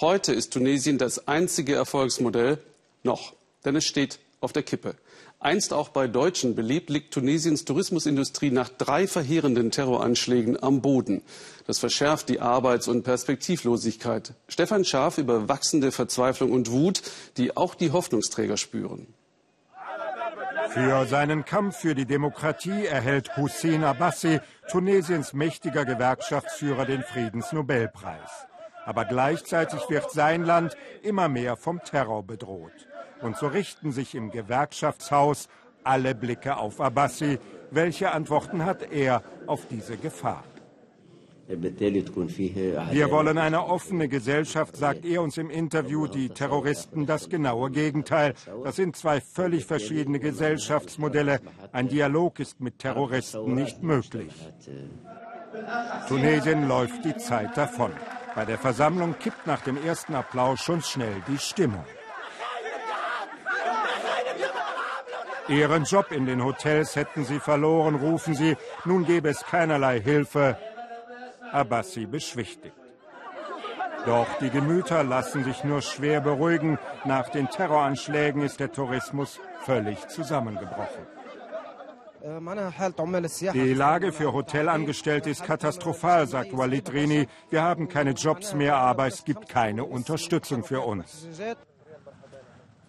Heute ist Tunesien das einzige Erfolgsmodell noch, denn es steht auf der Kippe. Einst auch bei Deutschen beliebt, liegt Tunesiens Tourismusindustrie nach drei verheerenden Terroranschlägen am Boden. Das verschärft die Arbeits- und Perspektivlosigkeit. Stefan Schaaf über wachsende Verzweiflung und Wut, die auch die Hoffnungsträger spüren. Für seinen Kampf für die Demokratie erhält Hussein Abbasi, Tunesiens mächtiger Gewerkschaftsführer, den Friedensnobelpreis. Aber gleichzeitig wird sein Land immer mehr vom Terror bedroht. Und so richten sich im Gewerkschaftshaus alle Blicke auf Abbasi. Welche Antworten hat er auf diese Gefahr? Wir wollen eine offene Gesellschaft, sagt er uns im Interview. Die Terroristen das genaue Gegenteil. Das sind zwei völlig verschiedene Gesellschaftsmodelle. Ein Dialog ist mit Terroristen nicht möglich. Tunesien läuft die Zeit davon. Bei der Versammlung kippt nach dem ersten Applaus schon schnell die Stimmung. Ihren Job in den Hotels hätten sie verloren, rufen sie. Nun gäbe es keinerlei Hilfe. Abbasi beschwichtigt. Doch die Gemüter lassen sich nur schwer beruhigen. Nach den Terroranschlägen ist der Tourismus völlig zusammengebrochen. Die Lage für Hotelangestellte ist katastrophal, sagt Walid Rini. Wir haben keine Jobs mehr, aber es gibt keine Unterstützung für uns.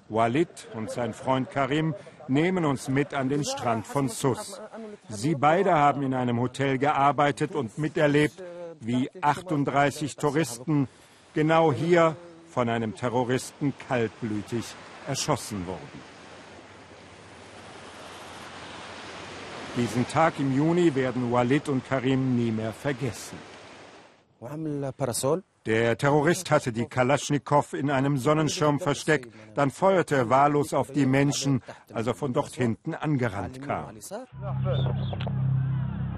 Walid und sein Freund Karim nehmen uns mit an den Strand von Sus. Sie beide haben in einem Hotel gearbeitet und miterlebt, wie 38 Touristen genau hier von einem Terroristen kaltblütig erschossen wurden. Diesen Tag im Juni werden Walid und Karim nie mehr vergessen. Der Terrorist hatte die Kalaschnikow in einem Sonnenschirm versteckt, dann feuerte er wahllos auf die Menschen, als er von dort hinten angerannt kam.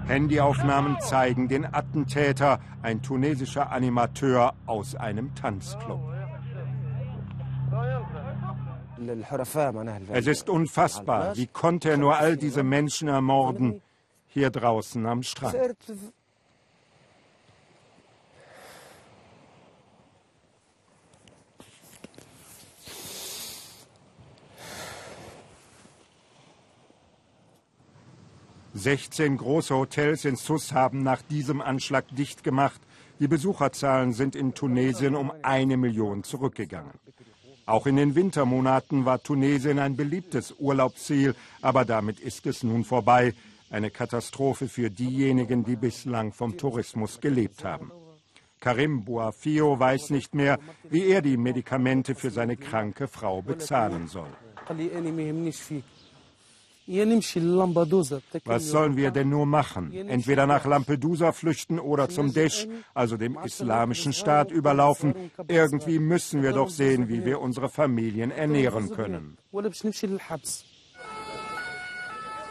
Handyaufnahmen zeigen den Attentäter, ein tunesischer Animateur aus einem Tanzclub. Es ist unfassbar. Wie konnte er nur all diese Menschen ermorden? Hier draußen am Strand. 16 große Hotels in Sus haben nach diesem Anschlag dicht gemacht. Die Besucherzahlen sind in Tunesien um eine Million zurückgegangen. Auch in den Wintermonaten war Tunesien ein beliebtes Urlaubsziel, aber damit ist es nun vorbei. Eine Katastrophe für diejenigen, die bislang vom Tourismus gelebt haben. Karim Bouafio weiß nicht mehr, wie er die Medikamente für seine kranke Frau bezahlen soll. Was sollen wir denn nur machen? Entweder nach Lampedusa flüchten oder zum Desch, also dem islamischen Staat, überlaufen. Irgendwie müssen wir doch sehen, wie wir unsere Familien ernähren können.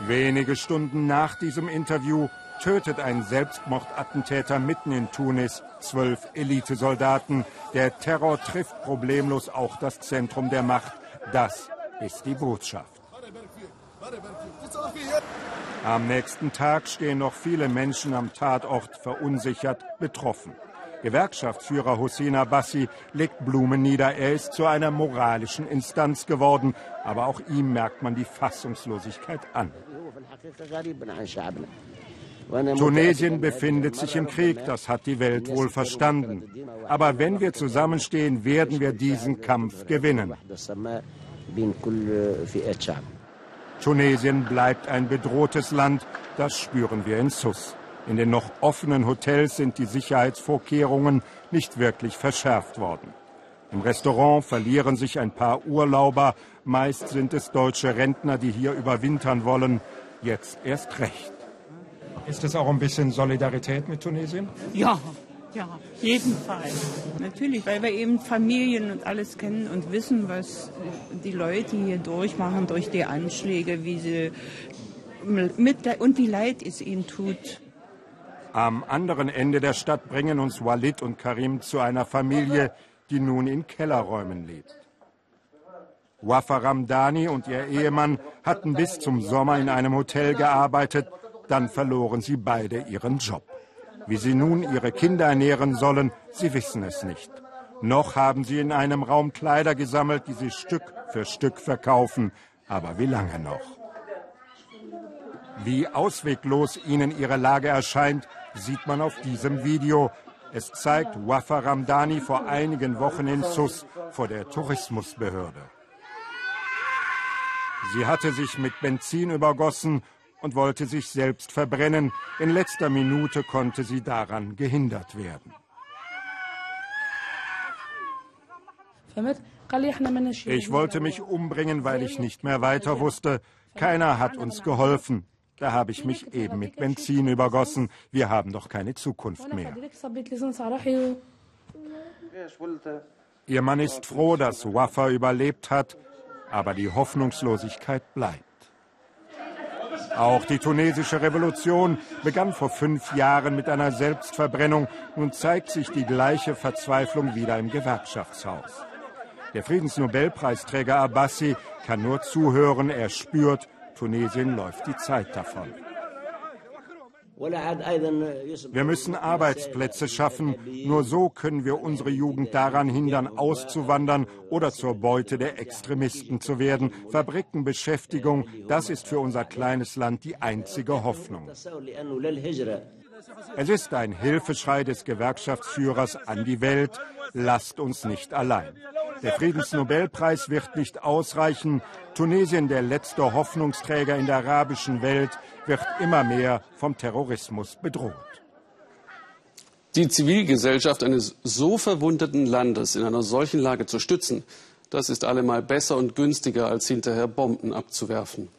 Wenige Stunden nach diesem Interview tötet ein Selbstmordattentäter mitten in Tunis zwölf Elitesoldaten. Der Terror trifft problemlos auch das Zentrum der Macht. Das ist die Botschaft. Am nächsten Tag stehen noch viele Menschen am Tatort verunsichert, betroffen. Gewerkschaftsführer Hussein Abbasi legt Blumen nieder. Er ist zu einer moralischen Instanz geworden. Aber auch ihm merkt man die Fassungslosigkeit an. Tunesien befindet sich im Krieg, das hat die Welt wohl verstanden. Aber wenn wir zusammenstehen, werden wir diesen Kampf gewinnen. Tunesien bleibt ein bedrohtes Land, das spüren wir in Sus. In den noch offenen Hotels sind die Sicherheitsvorkehrungen nicht wirklich verschärft worden. Im Restaurant verlieren sich ein paar Urlauber, meist sind es deutsche Rentner, die hier überwintern wollen, jetzt erst recht. Ist es auch ein bisschen Solidarität mit Tunesien? Ja, ja, jeden Fall. Natürlich, weil wir eben Familien und alles kennen und wissen, was die Leute hier durchmachen durch die Anschläge, wie sie mit und wie leid es ihnen tut. Am anderen Ende der Stadt bringen uns Walid und Karim zu einer Familie, die nun in Kellerräumen lebt. Wafa Ramdani und ihr Ehemann hatten bis zum Sommer in einem Hotel gearbeitet, dann verloren sie beide ihren Job. Wie sie nun ihre Kinder ernähren sollen, sie wissen es nicht. Noch haben sie in einem Raum Kleider gesammelt, die sie Stück für Stück verkaufen. Aber wie lange noch? Wie ausweglos ihnen ihre Lage erscheint, sieht man auf diesem Video. Es zeigt Wafa Ramdani vor einigen Wochen in Sus vor der Tourismusbehörde. Sie hatte sich mit Benzin übergossen und wollte sich selbst verbrennen. In letzter Minute konnte sie daran gehindert werden. Ich wollte mich umbringen, weil ich nicht mehr weiter wusste. Keiner hat uns geholfen. Da habe ich mich eben mit Benzin übergossen. Wir haben doch keine Zukunft mehr. Ihr Mann ist froh, dass Wafa überlebt hat, aber die Hoffnungslosigkeit bleibt. Auch die tunesische Revolution begann vor fünf Jahren mit einer Selbstverbrennung. Nun zeigt sich die gleiche Verzweiflung wieder im Gewerkschaftshaus. Der Friedensnobelpreisträger Abbasi kann nur zuhören, er spürt, Tunesien läuft die Zeit davon. Wir müssen Arbeitsplätze schaffen. Nur so können wir unsere Jugend daran hindern, auszuwandern oder zur Beute der Extremisten zu werden. Fabriken, Beschäftigung, das ist für unser kleines Land die einzige Hoffnung. Es ist ein Hilfeschrei des Gewerkschaftsführers an die Welt. Lasst uns nicht allein. Der Friedensnobelpreis wird nicht ausreichen. Tunesien, der letzte Hoffnungsträger in der arabischen Welt, wird immer mehr vom Terrorismus bedroht. Die Zivilgesellschaft eines so verwundeten Landes in einer solchen Lage zu stützen, das ist allemal besser und günstiger, als hinterher Bomben abzuwerfen.